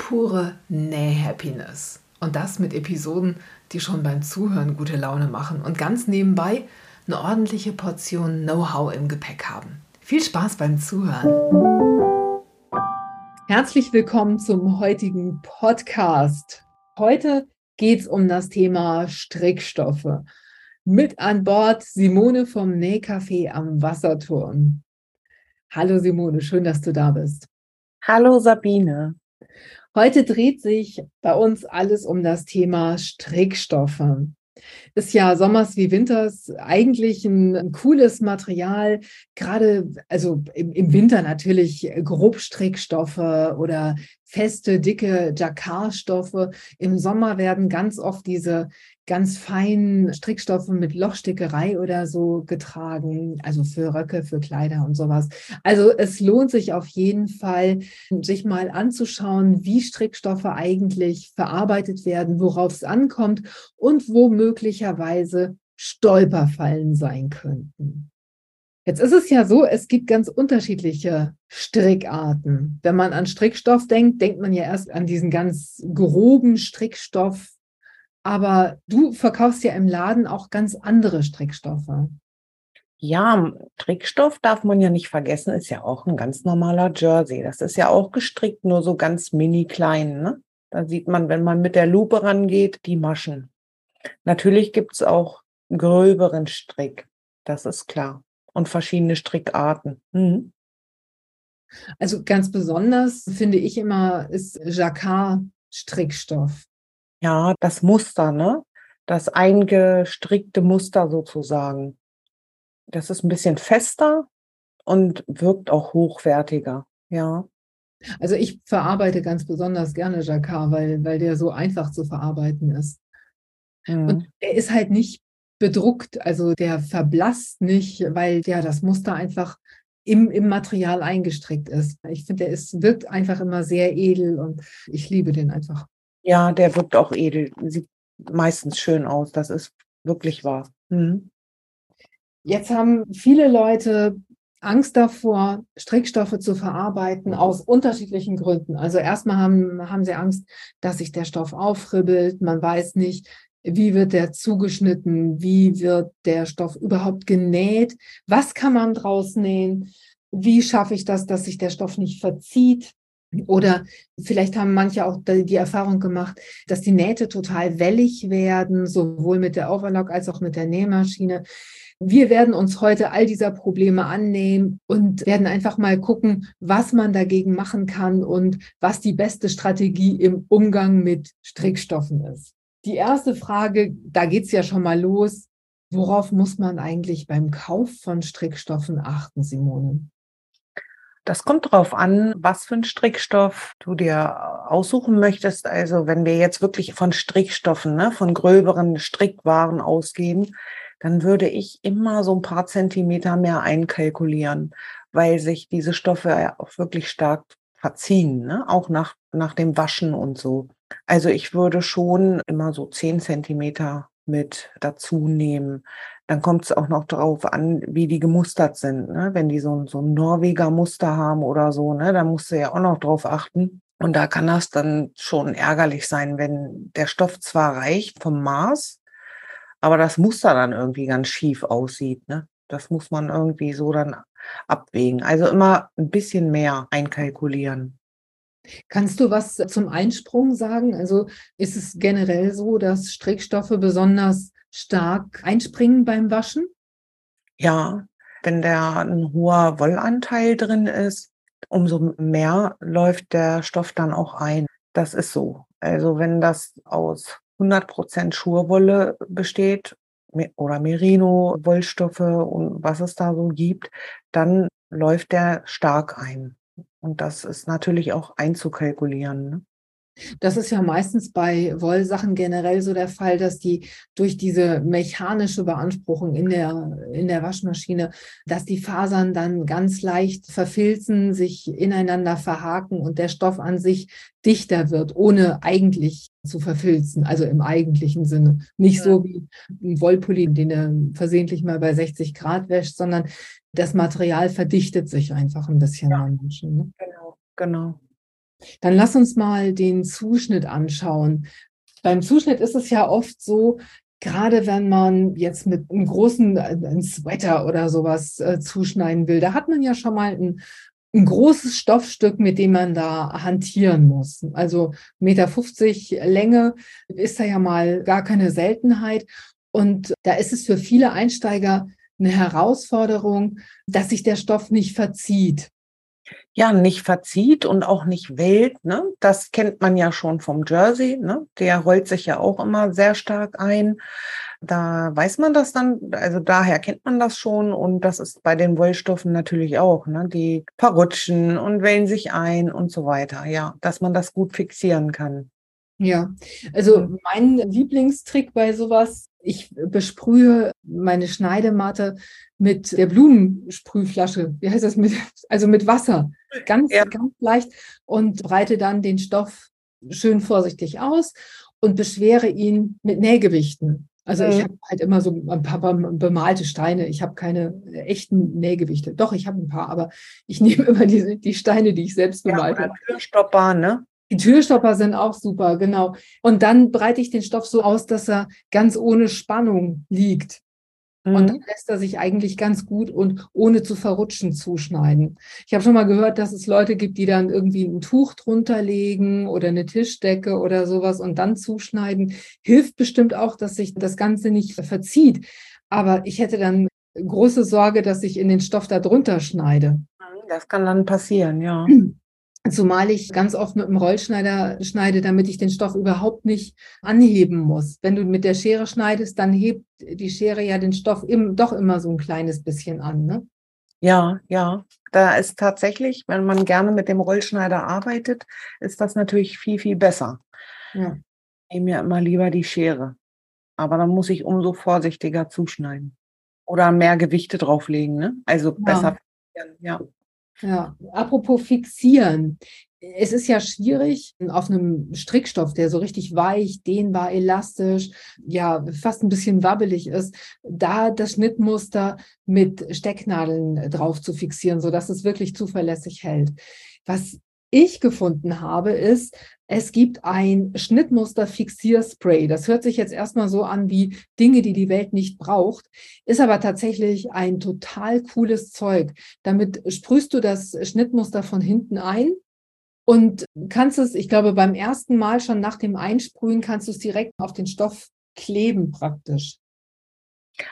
pure Näh-Happiness. Und das mit Episoden, die schon beim Zuhören gute Laune machen und ganz nebenbei eine ordentliche Portion Know-how im Gepäck haben. Viel Spaß beim Zuhören. Herzlich willkommen zum heutigen Podcast. Heute geht es um das Thema Strickstoffe. Mit an Bord Simone vom Nähcafé am Wasserturm. Hallo Simone, schön, dass du da bist. Hallo Sabine. Heute dreht sich bei uns alles um das Thema Strickstoffe. Ist ja Sommers wie Winters eigentlich ein, cooles Material, gerade also im, im, Winter natürlich Grobstrickstoffe oder feste, dicke Jacquardstoffe. Im Sommer werden ganz oft diese ganz feinen Strickstoffe mit Lochstickerei oder so getragen, also für Röcke, für Kleider und sowas. Also es lohnt sich auf jeden Fall, sich mal anzuschauen, wie Strickstoffe eigentlich verarbeitet werden, worauf es ankommt und wo möglicherweise Stolperfallen sein könnten. Jetzt ist es ja so, es gibt ganz unterschiedliche Strickarten. Wenn man an Strickstoff denkt, denkt man ja erst an diesen ganz groben Strickstoff, aber du verkaufst ja im Laden auch ganz andere Strickstoffe. Ja, Strickstoff darf man ja nicht vergessen, ist ja auch ein ganz normaler Jersey. Das ist ja auch gestrickt, nur so ganz mini klein. Ne? Da sieht man, wenn man mit der Lupe rangeht, die Maschen. Natürlich gibt es auch gröberen Strick, das ist klar. Und verschiedene Strickarten. Mhm. Also ganz besonders finde ich immer ist Jacquard-Strickstoff. Ja, das Muster, ne? Das eingestrickte Muster sozusagen. Das ist ein bisschen fester und wirkt auch hochwertiger, ja. Also ich verarbeite ganz besonders gerne Jacquard, weil, weil der so einfach zu verarbeiten ist. Mhm. Und er ist halt nicht bedruckt, also der verblasst nicht, weil ja das Muster einfach im, im Material eingestrickt ist. Ich finde, der ist, wirkt einfach immer sehr edel und ich liebe den einfach. Ja, der wirkt auch edel. Sieht meistens schön aus. Das ist wirklich wahr. Mhm. Jetzt haben viele Leute Angst davor, Strickstoffe zu verarbeiten aus unterschiedlichen Gründen. Also erstmal haben, haben sie Angst, dass sich der Stoff aufribbelt. Man weiß nicht, wie wird der zugeschnitten? Wie wird der Stoff überhaupt genäht? Was kann man draus nähen? Wie schaffe ich das, dass sich der Stoff nicht verzieht? Oder vielleicht haben manche auch die Erfahrung gemacht, dass die Nähte total wellig werden, sowohl mit der Overlock als auch mit der Nähmaschine. Wir werden uns heute all dieser Probleme annehmen und werden einfach mal gucken, was man dagegen machen kann und was die beste Strategie im Umgang mit Strickstoffen ist. Die erste Frage, da geht's ja schon mal los. Worauf muss man eigentlich beim Kauf von Strickstoffen achten, Simone? Das kommt drauf an, was für ein Strickstoff du dir aussuchen möchtest. Also wenn wir jetzt wirklich von Strickstoffen, ne, von gröberen Strickwaren ausgehen, dann würde ich immer so ein paar Zentimeter mehr einkalkulieren, weil sich diese Stoffe auch wirklich stark verziehen, ne? auch nach, nach dem Waschen und so. Also ich würde schon immer so zehn Zentimeter mit dazu nehmen. Dann kommt es auch noch darauf an, wie die gemustert sind. Ne? Wenn die so, so ein Norweger Muster haben oder so, ne, da musst du ja auch noch drauf achten. Und da kann das dann schon ärgerlich sein, wenn der Stoff zwar reicht vom Maß, aber das Muster dann irgendwie ganz schief aussieht. Ne? Das muss man irgendwie so dann abwägen. Also immer ein bisschen mehr einkalkulieren. Kannst du was zum Einsprung sagen? Also ist es generell so, dass Strickstoffe besonders stark einspringen beim Waschen? Ja, wenn da ein hoher Wollanteil drin ist, umso mehr läuft der Stoff dann auch ein. Das ist so. Also wenn das aus 100% Schurwolle besteht oder Merino-Wollstoffe und was es da so gibt, dann läuft der stark ein. Und das ist natürlich auch einzukalkulieren. Ne? Das ist ja meistens bei Wollsachen generell so der Fall, dass die durch diese mechanische Beanspruchung in der, in der Waschmaschine, dass die Fasern dann ganz leicht verfilzen, sich ineinander verhaken und der Stoff an sich dichter wird, ohne eigentlich zu verfilzen, also im eigentlichen Sinne. Nicht ja. so wie ein Wollpulli, den er versehentlich mal bei 60 Grad wäscht, sondern das Material verdichtet sich einfach ein bisschen ja. Menschen. Ne? Genau, genau. Dann lass uns mal den Zuschnitt anschauen. Beim Zuschnitt ist es ja oft so, gerade wenn man jetzt mit einem großen äh, ein Sweater oder sowas äh, zuschneiden will, da hat man ja schon mal ein, ein großes Stoffstück, mit dem man da hantieren muss. Also 1,50 Meter Länge ist da ja mal gar keine Seltenheit. Und da ist es für viele Einsteiger eine Herausforderung, dass sich der Stoff nicht verzieht ja nicht verzieht und auch nicht wählt. Ne? Das kennt man ja schon vom Jersey. Ne? Der rollt sich ja auch immer sehr stark ein. Da weiß man das dann, also daher kennt man das schon und das ist bei den Wollstoffen natürlich auch. Ne? Die verrutschen und wählen sich ein und so weiter. Ja, dass man das gut fixieren kann. Ja, also mein Lieblingstrick bei sowas, ich besprühe meine Schneidematte mit der Blumensprühflasche. Wie heißt das? Mit, also mit Wasser. Ganz, ja. ganz leicht und breite dann den Stoff schön vorsichtig aus und beschwere ihn mit Nähgewichten. Also ich mhm. habe halt immer so ein paar bemalte Steine. Ich habe keine echten Nähgewichte. Doch, ich habe ein paar, aber ich nehme immer die, die Steine, die ich selbst bemalt ja, habe. Türstopper, ne? Die Türstopper sind auch super, genau. Und dann breite ich den Stoff so aus, dass er ganz ohne Spannung liegt. Mhm. Und dann lässt er sich eigentlich ganz gut und ohne zu verrutschen zuschneiden. Ich habe schon mal gehört, dass es Leute gibt, die dann irgendwie ein Tuch drunter legen oder eine Tischdecke oder sowas und dann zuschneiden. Hilft bestimmt auch, dass sich das Ganze nicht verzieht. Aber ich hätte dann große Sorge, dass ich in den Stoff da drunter schneide. Das kann dann passieren, ja. Zumal ich ganz oft mit dem Rollschneider schneide, damit ich den Stoff überhaupt nicht anheben muss. Wenn du mit der Schere schneidest, dann hebt die Schere ja den Stoff im, doch immer so ein kleines bisschen an. Ne? Ja, ja. Da ist tatsächlich, wenn man gerne mit dem Rollschneider arbeitet, ist das natürlich viel, viel besser. Ja. Ich nehme ja immer lieber die Schere. Aber dann muss ich umso vorsichtiger zuschneiden. Oder mehr Gewichte drauflegen, ne? Also ja. besser. Ja. Ja, apropos fixieren. Es ist ja schwierig, auf einem Strickstoff, der so richtig weich, dehnbar, elastisch, ja, fast ein bisschen wabbelig ist, da das Schnittmuster mit Stecknadeln drauf zu fixieren, sodass es wirklich zuverlässig hält. Was ich gefunden habe, ist, es gibt ein Schnittmuster-Fixierspray. Das hört sich jetzt erstmal so an wie Dinge, die die Welt nicht braucht, ist aber tatsächlich ein total cooles Zeug. Damit sprühst du das Schnittmuster von hinten ein und kannst es, ich glaube, beim ersten Mal schon nach dem Einsprühen kannst du es direkt auf den Stoff kleben praktisch.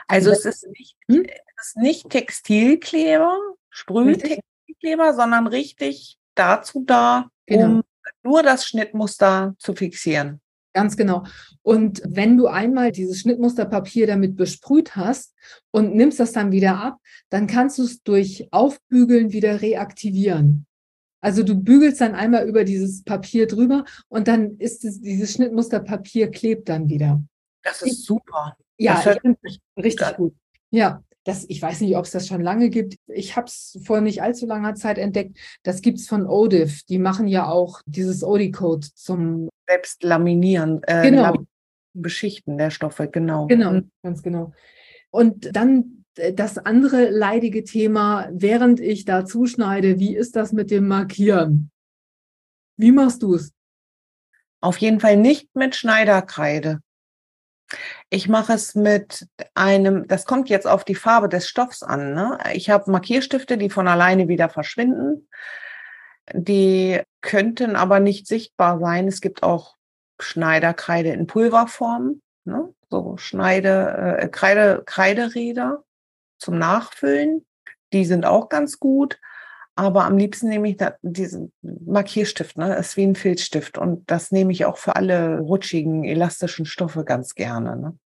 Also es ist nicht, hm? es ist nicht Textilkleber, Sprühtextilkleber, sondern richtig dazu da, genau. um nur das Schnittmuster zu fixieren. Ganz genau. Und wenn du einmal dieses Schnittmusterpapier damit besprüht hast und nimmst das dann wieder ab, dann kannst du es durch Aufbügeln wieder reaktivieren. Also du bügelst dann einmal über dieses Papier drüber und dann ist es, dieses Schnittmusterpapier klebt dann wieder. Das ist super. Ja, das richtig gut. Ja, das, ich weiß nicht, ob es das schon lange gibt. Ich habe es vor nicht allzu langer Zeit entdeckt. Das gibt es von Odif. Die machen ja auch dieses Odi-Code zum Selbstlaminieren, äh, genau. Beschichten der Stoffe, genau. Genau, ganz genau. Und dann äh, das andere leidige Thema, während ich da zuschneide, wie ist das mit dem Markieren? Wie machst du es? Auf jeden Fall nicht mit Schneiderkreide. Ich mache es mit einem, das kommt jetzt auf die Farbe des Stoffs an. Ne? Ich habe Markierstifte, die von alleine wieder verschwinden. Die könnten aber nicht sichtbar sein. Es gibt auch Schneiderkreide in Pulverform, ne? so Schneide, äh, Kreide, Kreideräder zum Nachfüllen. Die sind auch ganz gut. Aber am liebsten nehme ich da diesen Markierstift, ne? Das ist wie ein Filzstift. Und das nehme ich auch für alle rutschigen, elastischen Stoffe ganz gerne. Ne?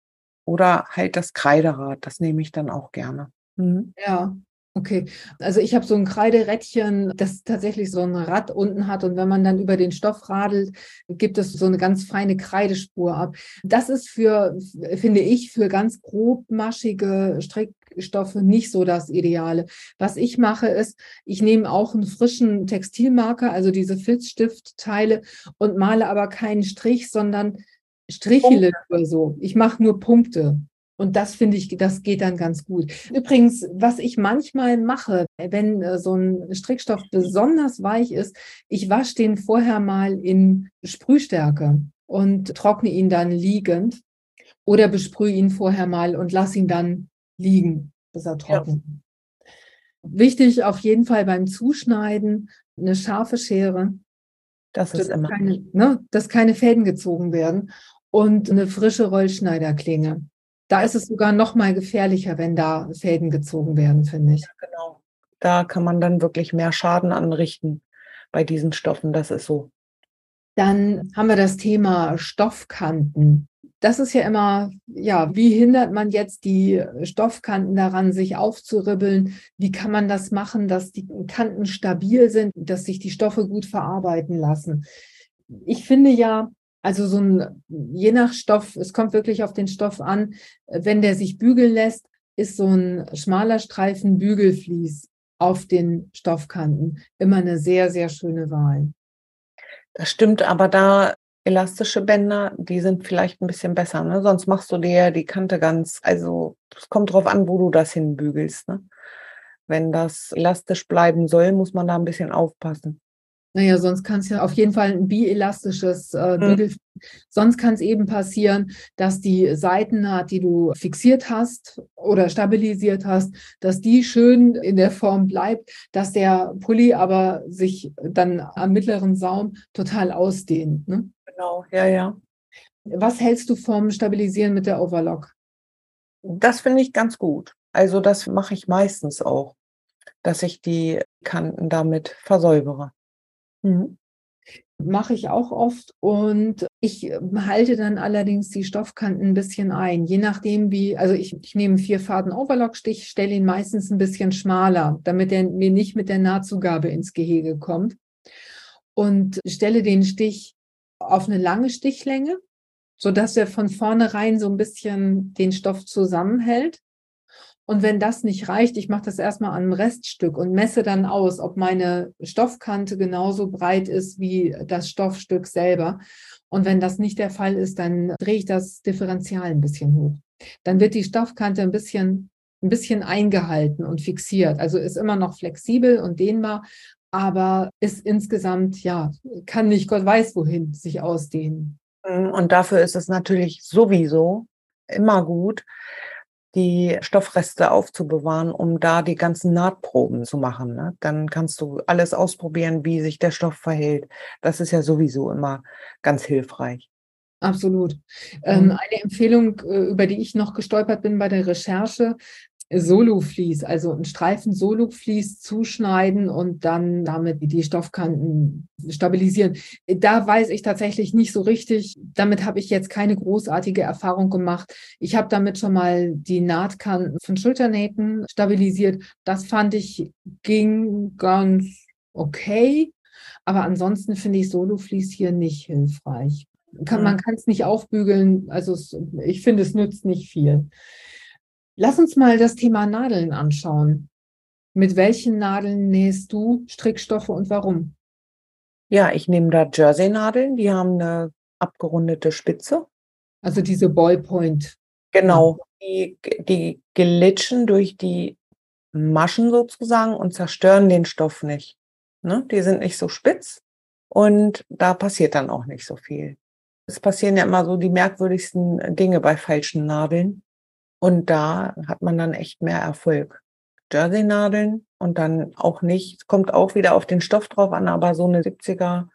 Oder halt das Kreiderad, das nehme ich dann auch gerne. Mhm. Ja. Okay, also ich habe so ein Kreiderädchen, das tatsächlich so ein Rad unten hat und wenn man dann über den Stoff radelt, gibt es so eine ganz feine Kreidespur ab. Das ist für, finde ich, für ganz grobmaschige Strickstoffe nicht so das Ideale. Was ich mache ist, ich nehme auch einen frischen Textilmarker, also diese Filzstiftteile und male aber keinen Strich, sondern Striche oder so. Ich mache nur Punkte. Und das finde ich, das geht dann ganz gut. Übrigens, was ich manchmal mache, wenn äh, so ein Strickstoff besonders weich ist, ich wasche den vorher mal in Sprühstärke und trockne ihn dann liegend oder besprühe ihn vorher mal und lasse ihn dann liegen, bis er trocken. Ja. Wichtig auf jeden Fall beim Zuschneiden eine scharfe Schere. Das ist immer. Keine, ne, dass keine Fäden gezogen werden und eine frische Rollschneiderklinge. Da ist es sogar noch mal gefährlicher, wenn da Fäden gezogen werden, finde ich. Ja, genau. Da kann man dann wirklich mehr Schaden anrichten bei diesen Stoffen. Das ist so. Dann haben wir das Thema Stoffkanten. Das ist ja immer, ja, wie hindert man jetzt die Stoffkanten daran, sich aufzuribbeln? Wie kann man das machen, dass die Kanten stabil sind, dass sich die Stoffe gut verarbeiten lassen? Ich finde ja, also so ein, je nach Stoff, es kommt wirklich auf den Stoff an, wenn der sich bügeln lässt, ist so ein schmaler Streifen Bügelflies auf den Stoffkanten immer eine sehr, sehr schöne Wahl. Das stimmt, aber da elastische Bänder, die sind vielleicht ein bisschen besser, ne? Sonst machst du dir die Kante ganz, also es kommt drauf an, wo du das hinbügelst, ne? Wenn das elastisch bleiben soll, muss man da ein bisschen aufpassen. Naja, sonst kann es ja auf jeden Fall ein bielastisches äh, Bügel. Mhm. Sonst kann es eben passieren, dass die Seitennaht, die du fixiert hast oder stabilisiert hast, dass die schön in der Form bleibt, dass der Pulli aber sich dann am mittleren Saum total ausdehnt. Ne? Genau, ja, ja. Was hältst du vom Stabilisieren mit der Overlock? Das finde ich ganz gut. Also das mache ich meistens auch, dass ich die Kanten damit versäubere. Mhm. Mache ich auch oft und ich äh, halte dann allerdings die Stoffkanten ein bisschen ein, je nachdem wie, also ich, ich nehme vier Faden Overlockstich, stelle ihn meistens ein bisschen schmaler, damit er mir nicht mit der Nahtzugabe ins Gehege kommt und stelle den Stich auf eine lange Stichlänge, sodass er von vornherein so ein bisschen den Stoff zusammenhält. Und wenn das nicht reicht, ich mache das erstmal an einem Reststück und messe dann aus, ob meine Stoffkante genauso breit ist wie das Stoffstück selber. Und wenn das nicht der Fall ist, dann drehe ich das Differential ein bisschen hoch. Dann wird die Stoffkante ein bisschen, ein bisschen eingehalten und fixiert. Also ist immer noch flexibel und dehnbar, aber ist insgesamt, ja, kann nicht Gott weiß wohin sich ausdehnen. Und dafür ist es natürlich sowieso immer gut, die Stoffreste aufzubewahren, um da die ganzen Nahtproben zu machen. Ne? Dann kannst du alles ausprobieren, wie sich der Stoff verhält. Das ist ja sowieso immer ganz hilfreich. Absolut. Ähm, mhm. eine Empfehlung, äh, über die ich noch gestolpert bin bei der Recherche, Solo-Vlies, also ein Streifen Solo-Vlies zuschneiden und dann damit die Stoffkanten stabilisieren. Da weiß ich tatsächlich nicht so richtig. Damit habe ich jetzt keine großartige Erfahrung gemacht. Ich habe damit schon mal die Nahtkanten von Schulternähten stabilisiert. Das fand ich ging ganz okay. Aber ansonsten finde ich Solo-Vlies hier nicht hilfreich. Kann, man kann es nicht aufbügeln. Also es, ich finde, es nützt nicht viel. Lass uns mal das Thema Nadeln anschauen. Mit welchen Nadeln nähst du Strickstoffe und warum? Ja, ich nehme da Jersey-Nadeln, die haben eine abgerundete Spitze. Also diese Ballpoint. Genau, die, die glitschen durch die Maschen sozusagen und zerstören den Stoff nicht. Ne? Die sind nicht so spitz und da passiert dann auch nicht so viel. Es passieren ja immer so die merkwürdigsten Dinge bei falschen Nadeln. Und da hat man dann echt mehr Erfolg. Jersey-Nadeln und dann auch nicht, kommt auch wieder auf den Stoff drauf an, aber so eine 70er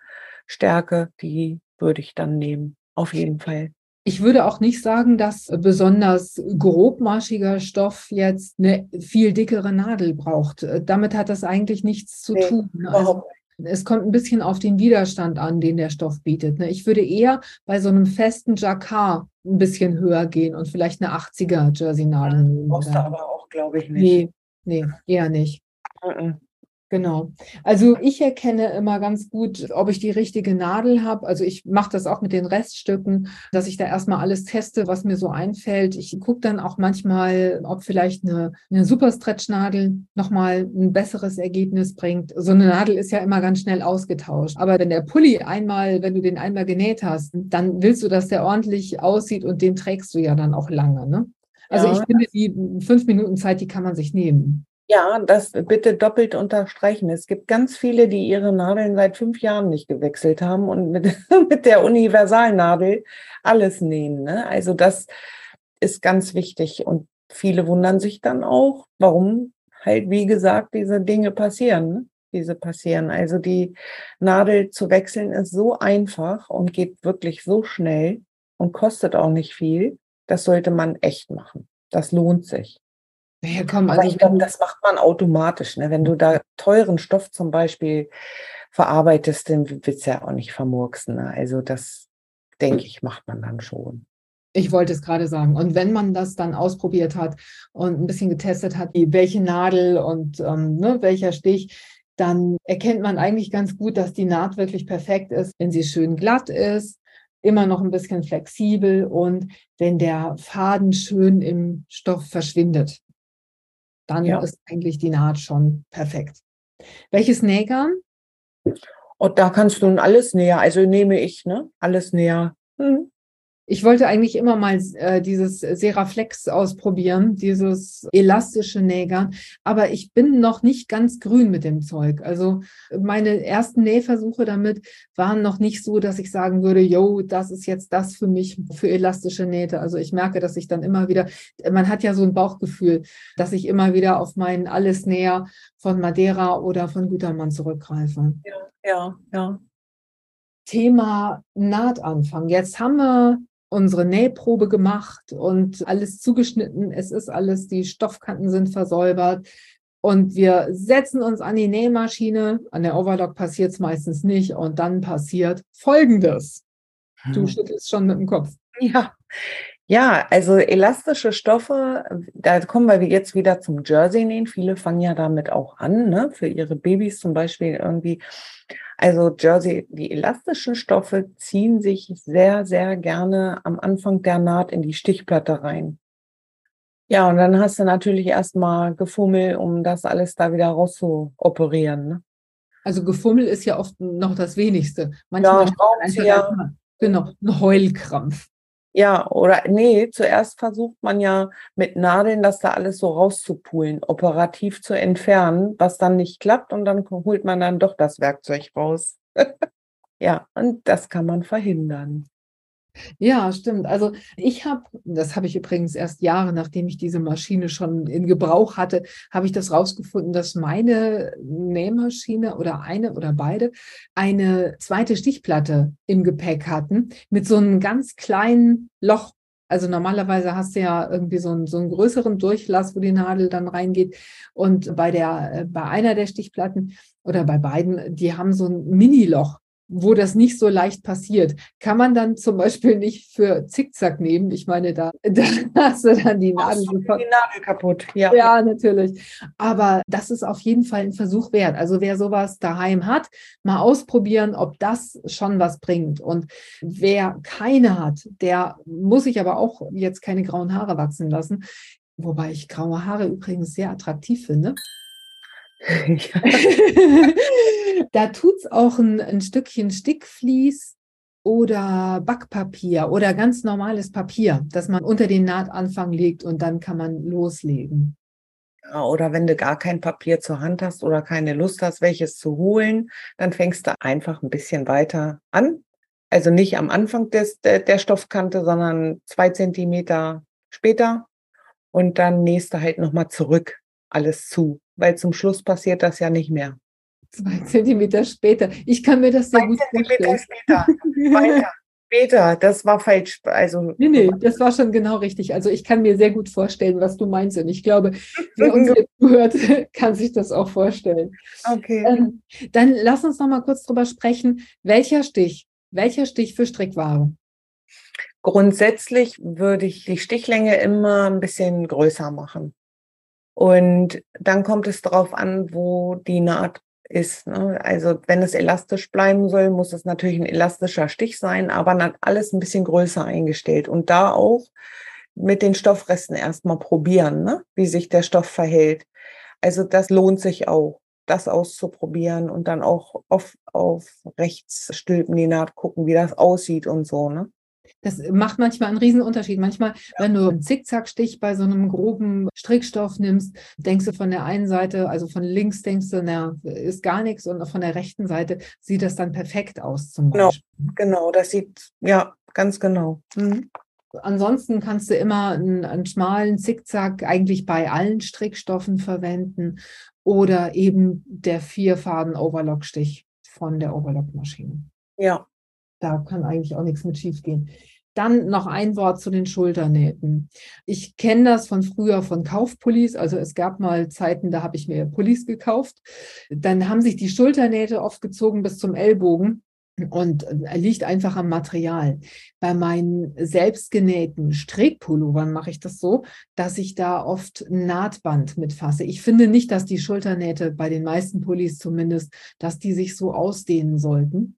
Stärke, die würde ich dann nehmen. Auf jeden Fall. Ich würde auch nicht sagen, dass besonders grobmaschiger Stoff jetzt eine viel dickere Nadel braucht. Damit hat das eigentlich nichts zu nee, tun. Also es kommt ein bisschen auf den Widerstand an, den der Stoff bietet. Ne? Ich würde eher bei so einem festen Jacquard ein bisschen höher gehen und vielleicht eine 80er Jersey-Nadel nehmen. Brauchst du aber auch, glaube ich, nicht. Nee, nee, eher nicht. Genau. Also ich erkenne immer ganz gut, ob ich die richtige Nadel habe. Also ich mache das auch mit den Reststücken, dass ich da erstmal alles teste, was mir so einfällt. Ich gucke dann auch manchmal, ob vielleicht eine, eine Superstretch-Nadel nochmal ein besseres Ergebnis bringt. So eine Nadel ist ja immer ganz schnell ausgetauscht. Aber wenn der Pulli einmal, wenn du den einmal genäht hast, dann willst du, dass der ordentlich aussieht und den trägst du ja dann auch lange. Ne? Also ja. ich finde, die fünf Minuten Zeit, die kann man sich nehmen. Ja, das bitte doppelt unterstreichen. Es gibt ganz viele, die ihre Nadeln seit fünf Jahren nicht gewechselt haben und mit, mit der Universalnadel alles nähen. Ne? Also das ist ganz wichtig. Und viele wundern sich dann auch, warum halt, wie gesagt, diese Dinge passieren. Ne? Diese passieren. Also die Nadel zu wechseln ist so einfach und geht wirklich so schnell und kostet auch nicht viel. Das sollte man echt machen. Das lohnt sich. Ja, komm, also ich glaube, das macht man automatisch. Ne? Wenn du da teuren Stoff zum Beispiel verarbeitest, dann willst du ja auch nicht vermurksen. Ne? Also das, denke ich, macht man dann schon. Ich wollte es gerade sagen. Und wenn man das dann ausprobiert hat und ein bisschen getestet hat, welche Nadel und ähm, ne, welcher Stich, dann erkennt man eigentlich ganz gut, dass die Naht wirklich perfekt ist, wenn sie schön glatt ist, immer noch ein bisschen flexibel und wenn der Faden schön im Stoff verschwindet dann ja. ist eigentlich die Naht schon perfekt. Welches Nähgarn? Und da kannst du alles näher, also nehme ich, ne? Alles näher. Hm. Ich wollte eigentlich immer mal äh, dieses Seraflex ausprobieren, dieses elastische Nähgarn, aber ich bin noch nicht ganz grün mit dem Zeug. Also meine ersten Nähversuche damit waren noch nicht so, dass ich sagen würde, yo, das ist jetzt das für mich für elastische Nähte. Also ich merke, dass ich dann immer wieder, man hat ja so ein Bauchgefühl, dass ich immer wieder auf meinen Alles Näher von Madeira oder von Gütermann zurückgreife. Ja, ja, ja. Thema Nahtanfang. Jetzt haben wir unsere Nähprobe gemacht und alles zugeschnitten. Es ist alles, die Stoffkanten sind versäubert. Und wir setzen uns an die Nähmaschine. An der Overlock passiert es meistens nicht. Und dann passiert Folgendes. Du hm. schüttelst schon mit dem Kopf. Ja. Ja, also elastische Stoffe, da kommen wir jetzt wieder zum Jersey-Nähen. Viele fangen ja damit auch an, ne? für ihre Babys zum Beispiel irgendwie also Jersey, die elastischen Stoffe ziehen sich sehr, sehr gerne am Anfang der Naht in die Stichplatte rein. Ja, und dann hast du natürlich erstmal Gefummel, um das alles da wieder rauszuoperieren. Ne? Also Gefummel ist ja oft noch das Wenigste. Manchmal ja, ja. genau, ein Heulkrampf. Ja, oder nee, zuerst versucht man ja mit Nadeln das da alles so rauszupulen, operativ zu entfernen, was dann nicht klappt und dann holt man dann doch das Werkzeug raus. ja, und das kann man verhindern. Ja, stimmt. Also ich habe, das habe ich übrigens erst Jahre, nachdem ich diese Maschine schon in Gebrauch hatte, habe ich das rausgefunden, dass meine Nähmaschine oder eine oder beide eine zweite Stichplatte im Gepäck hatten mit so einem ganz kleinen Loch. Also normalerweise hast du ja irgendwie so einen, so einen größeren Durchlass, wo die Nadel dann reingeht. Und bei der, äh, bei einer der Stichplatten oder bei beiden, die haben so ein Mini-Loch wo das nicht so leicht passiert. Kann man dann zum Beispiel nicht für Zickzack nehmen? Ich meine, da, da hast du dann die Nadel, die Nadel kaputt. Ja. ja, natürlich. Aber das ist auf jeden Fall ein Versuch wert. Also wer sowas daheim hat, mal ausprobieren, ob das schon was bringt. Und wer keine hat, der muss sich aber auch jetzt keine grauen Haare wachsen lassen. Wobei ich graue Haare übrigens sehr attraktiv finde. da tut es auch ein, ein Stückchen Stickvlies oder Backpapier oder ganz normales Papier, das man unter den Nahtanfang legt und dann kann man loslegen. Oder wenn du gar kein Papier zur Hand hast oder keine Lust hast, welches zu holen, dann fängst du einfach ein bisschen weiter an. Also nicht am Anfang des, der, der Stoffkante, sondern zwei Zentimeter später. Und dann nähst du halt nochmal zurück alles zu weil zum Schluss passiert das ja nicht mehr. Zwei Zentimeter später. Ich kann mir das sehr Zwei gut Zentimeter vorstellen. Später. Weiter. Später, das war falsch. Also, nee, nee, das war schon genau richtig. Also ich kann mir sehr gut vorstellen, was du meinst. Und ich glaube, wer uns jetzt zuhört, kann sich das auch vorstellen. Okay. Ähm, dann lass uns noch mal kurz drüber sprechen. Welcher Stich? Welcher Stich für Strickware? Grundsätzlich würde ich die Stichlänge immer ein bisschen größer machen. Und dann kommt es darauf an, wo die Naht ist. Ne? Also wenn es elastisch bleiben soll, muss es natürlich ein elastischer Stich sein, aber dann alles ein bisschen größer eingestellt. Und da auch mit den Stoffresten erstmal probieren, ne? wie sich der Stoff verhält. Also das lohnt sich auch, das auszuprobieren und dann auch auf, auf rechts stülpen die Naht gucken, wie das aussieht und so. Ne? Das macht manchmal einen riesen Unterschied. Manchmal, wenn du einen Zickzackstich bei so einem groben Strickstoff nimmst, denkst du von der einen Seite, also von links denkst du, na, ist gar nichts und von der rechten Seite sieht das dann perfekt aus zum genau, Beispiel. Genau, das sieht, ja, ganz genau. Mhm. Ansonsten kannst du immer einen, einen, schmalen Zickzack eigentlich bei allen Strickstoffen verwenden oder eben der Vierfaden-Overlock-Stich von der Overlock-Maschine. Ja, da kann eigentlich auch nichts mit schief gehen. Dann noch ein Wort zu den Schulternähten. Ich kenne das von früher von Kaufpullis. Also es gab mal Zeiten, da habe ich mir Pullis gekauft. Dann haben sich die Schulternähte oft gezogen bis zum Ellbogen und er liegt einfach am Material. Bei meinen selbstgenähten Strickpullovern mache ich das so, dass ich da oft Nahtband mitfasse. Ich finde nicht, dass die Schulternähte bei den meisten Pullis zumindest, dass die sich so ausdehnen sollten.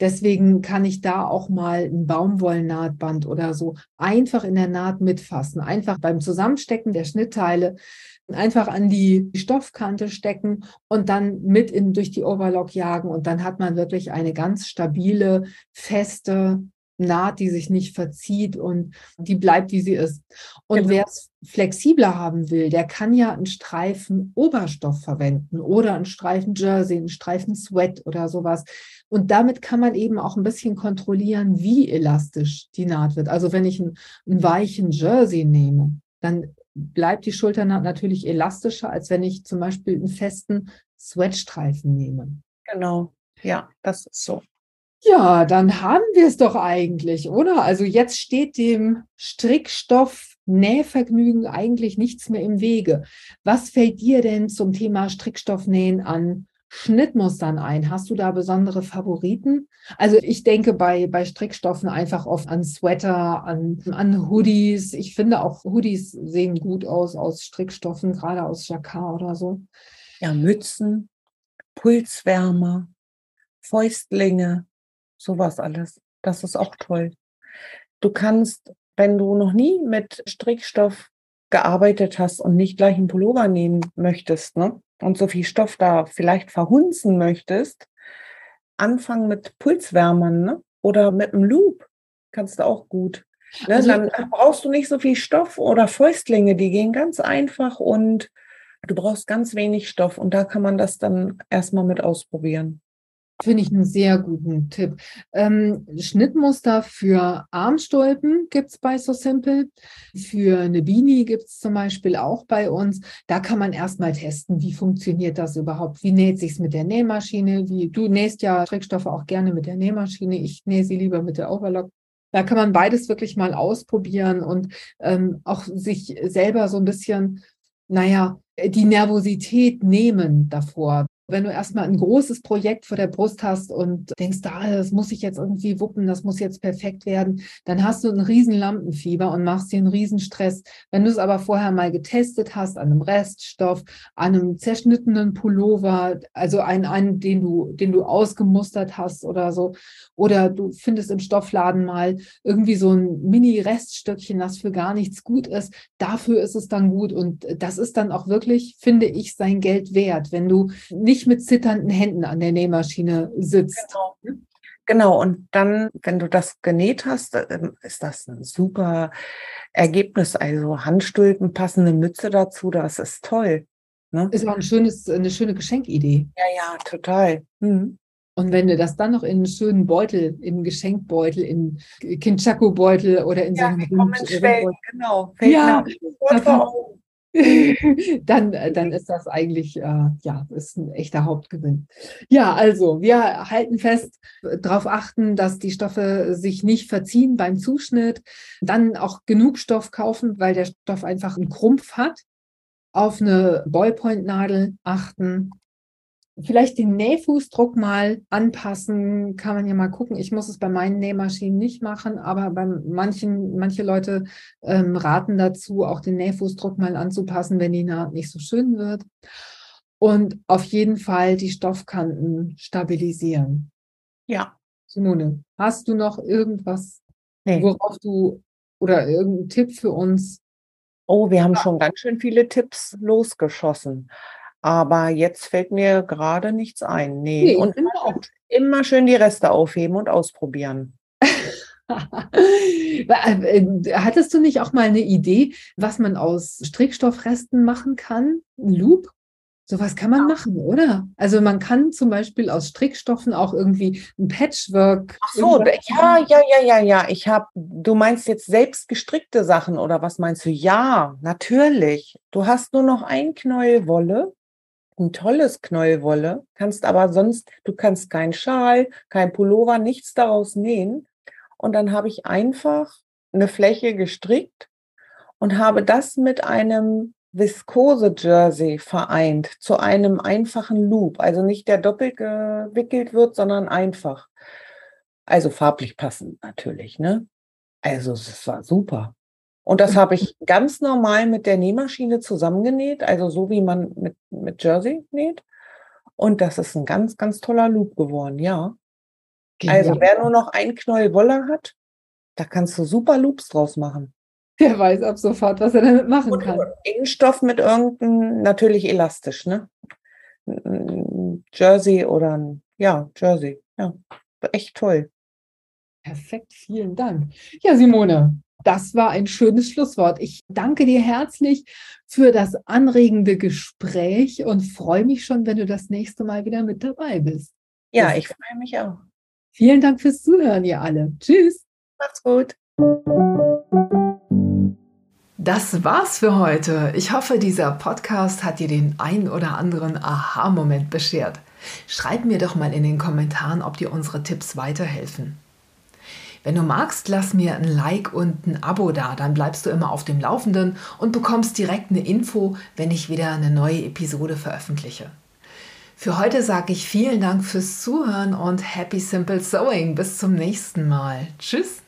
Deswegen kann ich da auch mal ein Baumwollnahtband oder so einfach in der Naht mitfassen. Einfach beim Zusammenstecken der Schnittteile einfach an die Stoffkante stecken und dann mit in, durch die Overlock jagen. Und dann hat man wirklich eine ganz stabile, feste Naht, die sich nicht verzieht und die bleibt, wie sie ist. Und genau. wer es flexibler haben will, der kann ja einen Streifen Oberstoff verwenden oder einen Streifen Jersey, einen Streifen Sweat oder sowas. Und damit kann man eben auch ein bisschen kontrollieren, wie elastisch die Naht wird. Also wenn ich einen, einen weichen Jersey nehme, dann bleibt die Schulternaht natürlich elastischer, als wenn ich zum Beispiel einen festen Sweatstreifen nehme. Genau, ja, das ist so. Ja, dann haben wir es doch eigentlich, oder? Also jetzt steht dem Strickstoff Nähvergnügen eigentlich nichts mehr im Wege. Was fällt dir denn zum Thema Strickstoffnähen an Schnittmustern ein? Hast du da besondere Favoriten? Also ich denke bei, bei Strickstoffen einfach oft an Sweater, an, an Hoodies. Ich finde auch Hoodies sehen gut aus aus Strickstoffen, gerade aus Jacquard oder so. Ja, Mützen, Pulswärmer, Fäustlinge, sowas alles. Das ist auch toll. Du kannst, wenn du noch nie mit Strickstoff gearbeitet hast und nicht gleich einen Pullover nehmen möchtest, ne? Und so viel Stoff da vielleicht verhunzen möchtest, anfangen mit Pulswärmern, ne? Oder mit einem Loop. Kannst du auch gut. Ne? Also, dann brauchst du nicht so viel Stoff oder Fäustlinge, die gehen ganz einfach und du brauchst ganz wenig Stoff und da kann man das dann erstmal mit ausprobieren. Finde ich einen sehr guten Tipp. Ähm, Schnittmuster für Armstolpen gibt es bei So Simple. Für eine Beanie gibt es zum Beispiel auch bei uns. Da kann man erstmal testen, wie funktioniert das überhaupt? Wie näht sich mit der Nähmaschine? Wie, du nähst ja Strickstoffe auch gerne mit der Nähmaschine. Ich nähe sie lieber mit der Overlock. Da kann man beides wirklich mal ausprobieren und ähm, auch sich selber so ein bisschen, naja, die Nervosität nehmen davor. Wenn du erstmal ein großes Projekt vor der Brust hast und denkst, ah, das muss ich jetzt irgendwie wuppen, das muss jetzt perfekt werden, dann hast du einen riesen Lampenfieber und machst dir einen riesen Stress. Wenn du es aber vorher mal getestet hast an einem Reststoff, an einem zerschnittenen Pullover, also einen, einen den du, den du ausgemustert hast oder so, oder du findest im Stoffladen mal irgendwie so ein Mini-Reststückchen, das für gar nichts gut ist, dafür ist es dann gut und das ist dann auch wirklich, finde ich, sein Geld wert, wenn du nicht nicht mit zitternden Händen an der Nähmaschine sitzt. Genau. Genau, und dann, wenn du das genäht hast, ähm, ist das ein super Ergebnis. Also Handstulpen, passende Mütze dazu, das ist toll. Ne? Ist auch ein schönes, eine schöne Geschenkidee. Ja, ja, total. Mhm. Und wenn du das dann noch in einen schönen Beutel, in einen Geschenkbeutel, in Kinchaku-Beutel oder in ja, so einem Rund, Schwellen, genau. Fällt ja, dann, äh, dann ist das eigentlich, äh, ja, ist ein echter Hauptgewinn. Ja, also wir halten fest, darauf achten, dass die Stoffe sich nicht verziehen beim Zuschnitt, dann auch genug Stoff kaufen, weil der Stoff einfach einen Krumpf hat, auf eine Ballpoint-Nadel achten, vielleicht den Nähfußdruck mal anpassen, kann man ja mal gucken. Ich muss es bei meinen Nähmaschinen nicht machen, aber bei manchen, manche Leute ähm, raten dazu, auch den Nähfußdruck mal anzupassen, wenn die Naht nicht so schön wird. Und auf jeden Fall die Stoffkanten stabilisieren. Ja. Simone, hast du noch irgendwas, nee. worauf du oder irgendeinen Tipp für uns? Oh, wir haben schon ganz schön viele Tipps losgeschossen. Aber jetzt fällt mir gerade nichts ein. Nee. nee und immer, auch, immer schön die Reste aufheben und ausprobieren. Äh, hattest du nicht auch mal eine Idee, was man aus Strickstoffresten machen kann? Ein Loop? Sowas kann man machen, oder? Also man kann zum Beispiel aus Strickstoffen auch irgendwie ein Patchwork. Ach so, ja, ja, ja, ja, ja. Ich habe, du meinst jetzt selbst gestrickte Sachen oder was meinst du? Ja, natürlich. Du hast nur noch ein Knäuel Wolle ein tolles Knäuelwolle, kannst aber sonst, du kannst keinen Schal, kein Pullover, nichts daraus nähen. Und dann habe ich einfach eine Fläche gestrickt und habe das mit einem Viskose-Jersey vereint zu einem einfachen Loop. Also nicht der doppelt gewickelt wird, sondern einfach. Also farblich passend natürlich, ne? Also es war super. Und das habe ich ganz normal mit der Nähmaschine zusammengenäht, also so wie man mit, mit Jersey näht. Und das ist ein ganz, ganz toller Loop geworden, ja. Genial. Also wer nur noch ein Knäuel Wolle hat, da kannst du super Loops draus machen. Der weiß ab sofort, was er damit machen Und kann. Innenstoff mit irgendeinem, natürlich elastisch, ne? Jersey oder ein, ja, Jersey. Ja, echt toll. Perfekt, vielen Dank. Ja, Simone, das war ein schönes Schlusswort. Ich danke dir herzlich für das anregende Gespräch und freue mich schon, wenn du das nächste Mal wieder mit dabei bist. Ja, ich freue mich auch. Vielen Dank fürs Zuhören, ihr alle. Tschüss. Macht's gut. Das war's für heute. Ich hoffe, dieser Podcast hat dir den ein oder anderen Aha-Moment beschert. Schreib mir doch mal in den Kommentaren, ob dir unsere Tipps weiterhelfen. Wenn du magst, lass mir ein Like und ein Abo da, dann bleibst du immer auf dem Laufenden und bekommst direkt eine Info, wenn ich wieder eine neue Episode veröffentliche. Für heute sage ich vielen Dank fürs Zuhören und Happy Simple Sewing. Bis zum nächsten Mal. Tschüss.